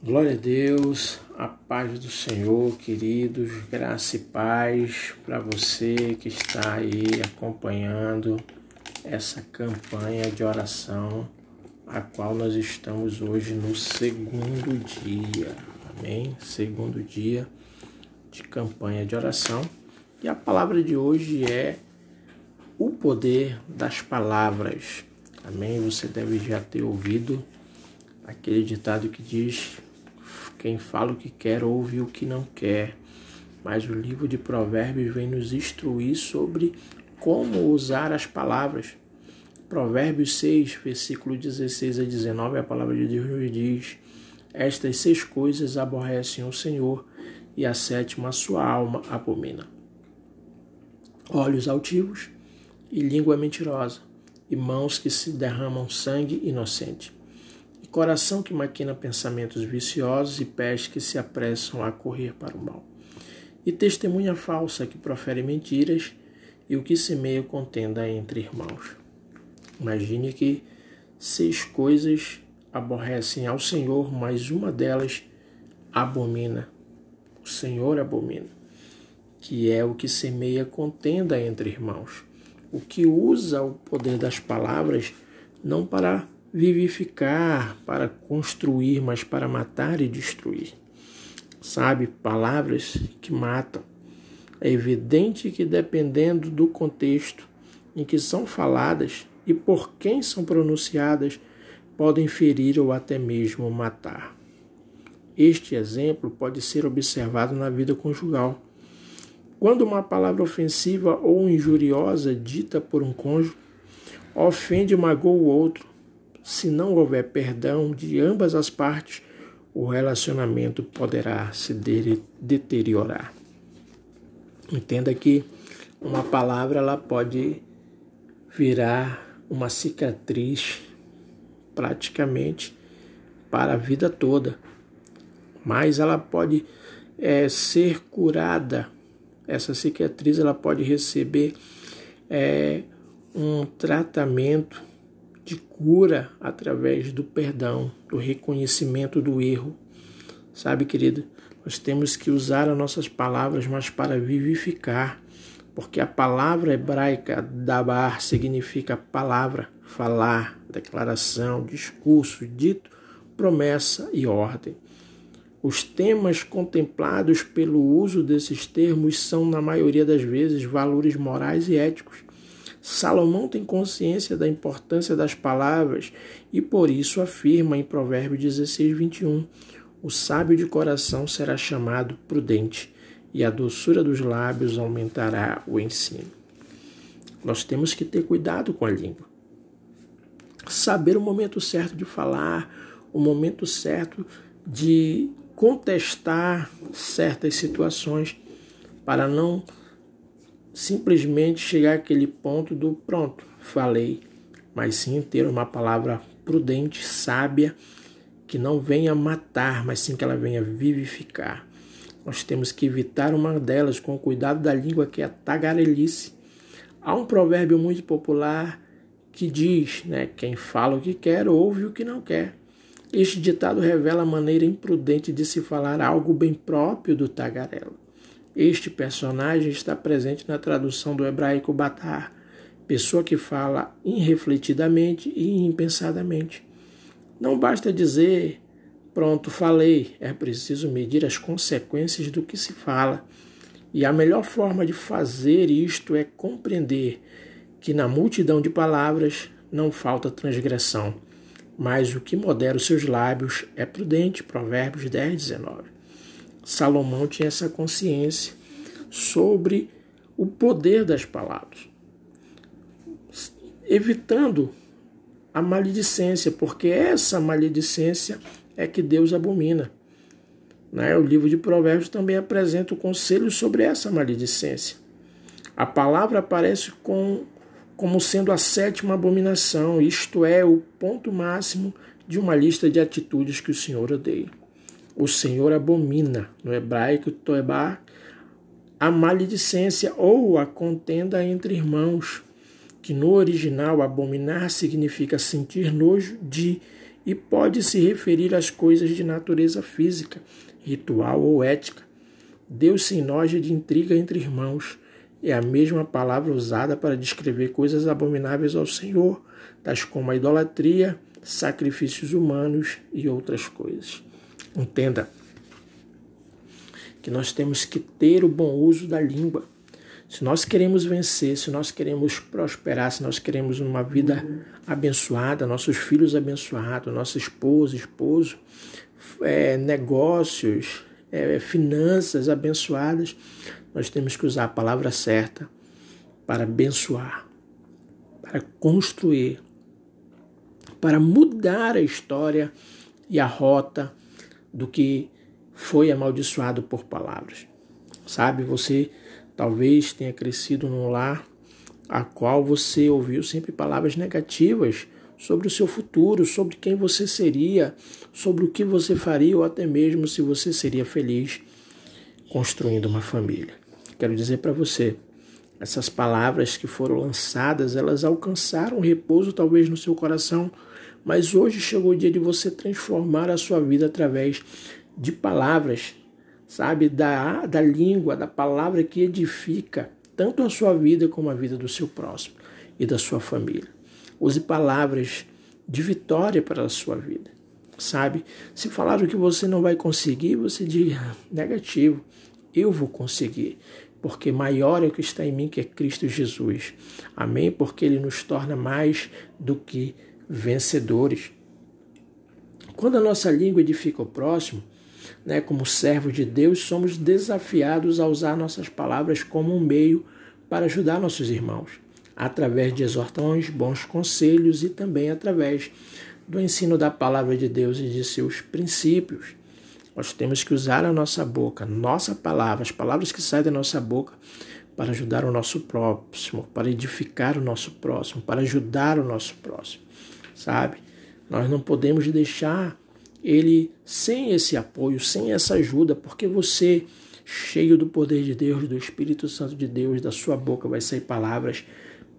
Glória a Deus, a paz do Senhor, queridos, graça e paz para você que está aí acompanhando essa campanha de oração, a qual nós estamos hoje no segundo dia, amém? Segundo dia de campanha de oração, e a palavra de hoje é o poder das palavras, amém? Você deve já ter ouvido aquele ditado que diz quem fala o que quer ouve o que não quer. Mas o livro de Provérbios vem nos instruir sobre como usar as palavras. Provérbios 6, versículo 16 a 19, a palavra de Deus nos diz: Estas seis coisas aborrecem o Senhor, e a sétima sua alma abomina. Olhos altivos e língua mentirosa, e mãos que se derramam sangue inocente coração que maquina pensamentos viciosos e pés que se apressam a correr para o mal. E testemunha falsa que profere mentiras e o que semeia contenda entre irmãos. Imagine que seis coisas aborrecem ao Senhor, mas uma delas abomina. O Senhor abomina, que é o que semeia contenda entre irmãos. O que usa o poder das palavras não para vivificar, para construir, mas para matar e destruir. Sabe, palavras que matam. É evidente que dependendo do contexto em que são faladas e por quem são pronunciadas, podem ferir ou até mesmo matar. Este exemplo pode ser observado na vida conjugal. Quando uma palavra ofensiva ou injuriosa dita por um cônjuge ofende e magoa o outro, se não houver perdão de ambas as partes, o relacionamento poderá se deteriorar. Entenda que uma palavra ela pode virar uma cicatriz praticamente para a vida toda, mas ela pode é, ser curada. Essa cicatriz ela pode receber é, um tratamento de cura através do perdão, do reconhecimento do erro. Sabe, querido, nós temos que usar as nossas palavras, mas para vivificar, porque a palavra hebraica dabar significa palavra, falar, declaração, discurso, dito, promessa e ordem. Os temas contemplados pelo uso desses termos são, na maioria das vezes, valores morais e éticos Salomão tem consciência da importância das palavras e por isso afirma em Provérbio 16, 21: O sábio de coração será chamado prudente, e a doçura dos lábios aumentará o ensino. Nós temos que ter cuidado com a língua. Saber o momento certo de falar, o momento certo de contestar certas situações para não simplesmente chegar àquele ponto do pronto, falei, mas sim ter uma palavra prudente, sábia, que não venha matar, mas sim que ela venha vivificar. Nós temos que evitar uma delas com o cuidado da língua, que é a tagarelice. Há um provérbio muito popular que diz, né, quem fala o que quer, ouve o que não quer. Este ditado revela a maneira imprudente de se falar algo bem próprio do tagarelo. Este personagem está presente na tradução do hebraico Batar, pessoa que fala irrefletidamente e impensadamente. Não basta dizer, pronto, falei, é preciso medir as consequências do que se fala. E a melhor forma de fazer isto é compreender que na multidão de palavras não falta transgressão, mas o que modera os seus lábios é prudente. Provérbios 10, 19. Salomão tinha essa consciência sobre o poder das palavras, evitando a maledicência, porque essa maledicência é que Deus abomina. Né? O livro de Provérbios também apresenta o conselho sobre essa maledicência. A palavra aparece com, como sendo a sétima abominação, isto é, o ponto máximo de uma lista de atitudes que o Senhor odeia o Senhor abomina. No hebraico, toebar, a maledicência ou a contenda entre irmãos, que no original abominar significa sentir nojo de e pode se referir às coisas de natureza física, ritual ou ética. Deus sem noja de intriga entre irmãos é a mesma palavra usada para descrever coisas abomináveis ao Senhor, tais como a idolatria, sacrifícios humanos e outras coisas. Entenda que nós temos que ter o bom uso da língua. Se nós queremos vencer, se nós queremos prosperar, se nós queremos uma vida abençoada, nossos filhos abençoados, nossa esposa, esposo, é, negócios, é, finanças abençoadas, nós temos que usar a palavra certa para abençoar, para construir, para mudar a história e a rota do que foi amaldiçoado por palavras. Sabe, você talvez tenha crescido num lar a qual você ouviu sempre palavras negativas sobre o seu futuro, sobre quem você seria, sobre o que você faria ou até mesmo se você seria feliz construindo uma família. Quero dizer para você, essas palavras que foram lançadas, elas alcançaram repouso talvez no seu coração, mas hoje chegou o dia de você transformar a sua vida através de palavras, sabe, da, da língua, da palavra que edifica tanto a sua vida como a vida do seu próximo e da sua família. Use palavras de vitória para a sua vida. Sabe? Se falaram que você não vai conseguir, você diga negativo. Eu vou conseguir, porque maior é o que está em mim que é Cristo Jesus. Amém? Porque ele nos torna mais do que vencedores. Quando a nossa língua edifica o próximo, né, como servos de Deus, somos desafiados a usar nossas palavras como um meio para ajudar nossos irmãos através de exortões, bons conselhos e também através do ensino da palavra de Deus e de seus princípios. Nós temos que usar a nossa boca, nossa palavra, as palavras que saem da nossa boca, para ajudar o nosso próximo, para edificar o nosso próximo, para ajudar o nosso próximo, sabe? Nós não podemos deixar ele sem esse apoio, sem essa ajuda, porque você, cheio do poder de Deus, do Espírito Santo de Deus, da sua boca vai sair palavras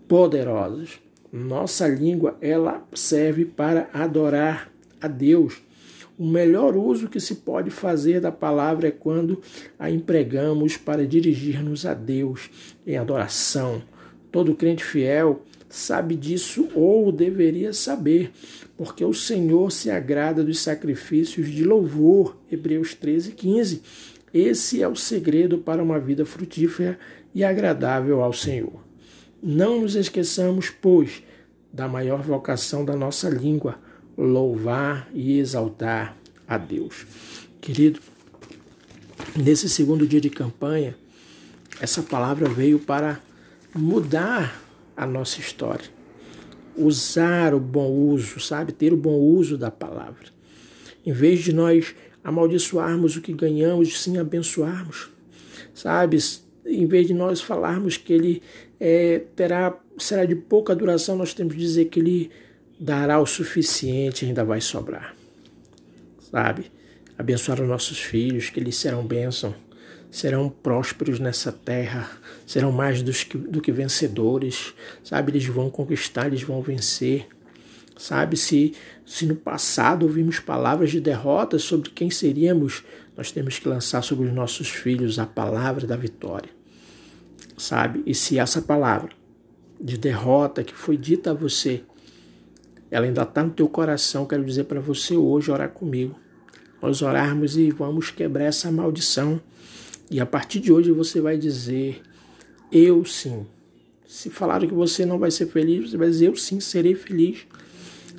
poderosas. Nossa língua ela serve para adorar a Deus. O melhor uso que se pode fazer da palavra é quando a empregamos para dirigir-nos a Deus em adoração. Todo crente fiel sabe disso ou deveria saber, porque o Senhor se agrada dos sacrifícios de louvor. Hebreus 13, 15. Esse é o segredo para uma vida frutífera e agradável ao Senhor. Não nos esqueçamos, pois, da maior vocação da nossa língua, louvar e exaltar a Deus. Querido, nesse segundo dia de campanha, essa palavra veio para mudar a nossa história. Usar o bom uso, sabe? Ter o bom uso da palavra. Em vez de nós amaldiçoarmos o que ganhamos, sim abençoarmos. Sabe? Em vez de nós falarmos que ele é, terá, será de pouca duração, nós temos que dizer que ele dará o suficiente ainda vai sobrar. Sabe? Abençoar os nossos filhos, que eles serão bênção, serão prósperos nessa terra, serão mais que, do que vencedores, sabe? Eles vão conquistar, eles vão vencer. Sabe, se, se no passado ouvimos palavras de derrota sobre quem seríamos, nós temos que lançar sobre os nossos filhos a palavra da vitória sabe? E se essa palavra de derrota que foi dita a você, ela ainda está no teu coração, quero dizer para você hoje orar comigo. Nós orarmos e vamos quebrar essa maldição. E a partir de hoje você vai dizer: Eu sim. Se falaram que você não vai ser feliz, você vai dizer: Eu sim serei feliz.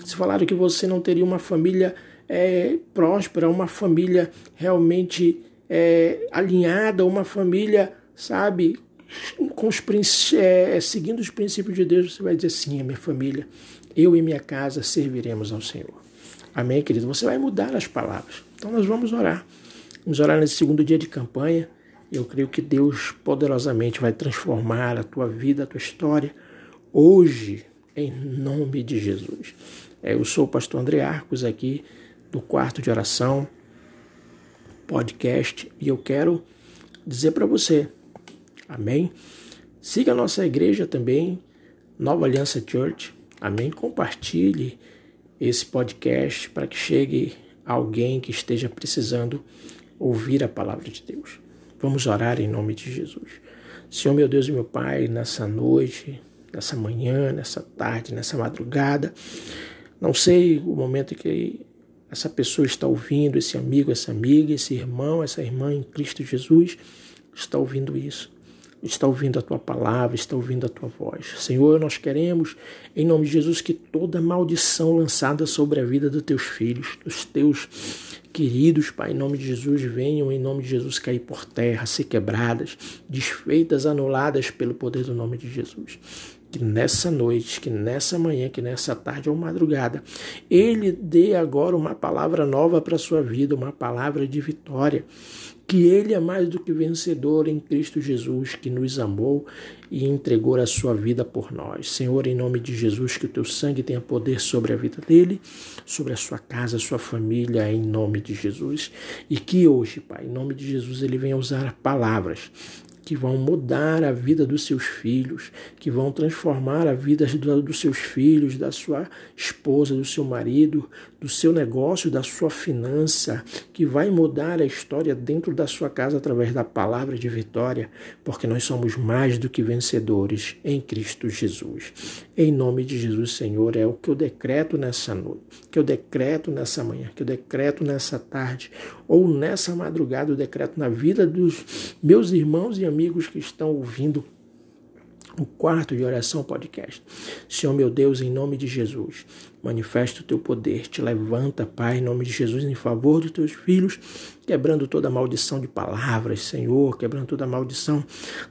Se falaram que você não teria uma família é, próspera, uma família realmente é, alinhada, uma família, sabe, com os, é, seguindo os princípios de Deus, você vai dizer sim, a minha família, eu e minha casa serviremos ao Senhor. Amém, querido? Você vai mudar as palavras. Então nós vamos orar. Vamos orar nesse segundo dia de campanha. Eu creio que Deus poderosamente vai transformar a tua vida, a tua história, hoje, em nome de Jesus. É, eu sou o pastor André Arcos aqui do quarto de oração, podcast, e eu quero dizer para você Amém? Siga a nossa igreja também, Nova Aliança Church. Amém? Compartilhe esse podcast para que chegue alguém que esteja precisando ouvir a palavra de Deus. Vamos orar em nome de Jesus. Senhor, meu Deus e meu Pai, nessa noite, nessa manhã, nessa tarde, nessa madrugada, não sei o momento que essa pessoa está ouvindo, esse amigo, essa amiga, esse irmão, essa irmã em Cristo Jesus está ouvindo isso está ouvindo a tua palavra, está ouvindo a tua voz. Senhor, nós queremos, em nome de Jesus, que toda maldição lançada sobre a vida dos teus filhos, dos teus queridos, Pai, em nome de Jesus, venham, em nome de Jesus, cair por terra, ser quebradas, desfeitas, anuladas pelo poder do nome de Jesus. Que nessa noite, que nessa manhã, que nessa tarde ou madrugada, Ele dê agora uma palavra nova para a sua vida, uma palavra de vitória que Ele é mais do que vencedor em Cristo Jesus, que nos amou e entregou a sua vida por nós. Senhor, em nome de Jesus, que o teu sangue tenha poder sobre a vida dele, sobre a sua casa, a sua família, em nome de Jesus. E que hoje, Pai, em nome de Jesus, ele venha usar palavras que vão mudar a vida dos seus filhos, que vão transformar a vida dos seus filhos, da sua esposa, do seu marido, do seu negócio, da sua finança, que vai mudar a história dentro da sua casa através da palavra de vitória, porque nós somos mais do que vencedores em Cristo Jesus. Em nome de Jesus, Senhor, é o que eu decreto nessa noite, que eu decreto nessa manhã, que eu decreto nessa tarde ou nessa madrugada, eu decreto na vida dos meus irmãos e amigos que estão ouvindo o quarto de oração podcast. Senhor meu Deus, em nome de Jesus, manifesta o teu poder, te levanta, Pai, em nome de Jesus, em favor dos teus filhos, quebrando toda a maldição de palavras, Senhor, quebrando toda a maldição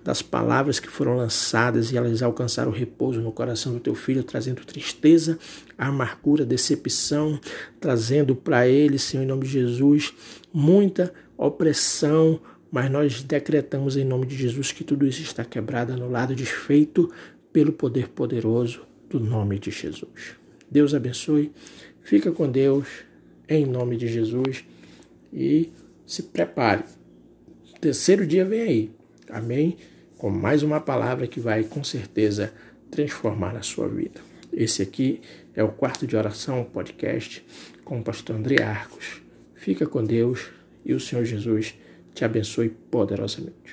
das palavras que foram lançadas e elas alcançaram repouso no coração do teu filho, trazendo tristeza, amargura, decepção, trazendo para ele, Senhor, em nome de Jesus, muita opressão, mas nós decretamos em nome de Jesus que tudo isso está quebrado, anulado, desfeito pelo poder poderoso do nome de Jesus. Deus abençoe, fica com Deus, em nome de Jesus e se prepare. Terceiro dia vem aí, amém? Com mais uma palavra que vai com certeza transformar a sua vida. Esse aqui é o quarto de oração podcast com o pastor André Arcos. Fica com Deus e o Senhor Jesus te abençoe poderosamente.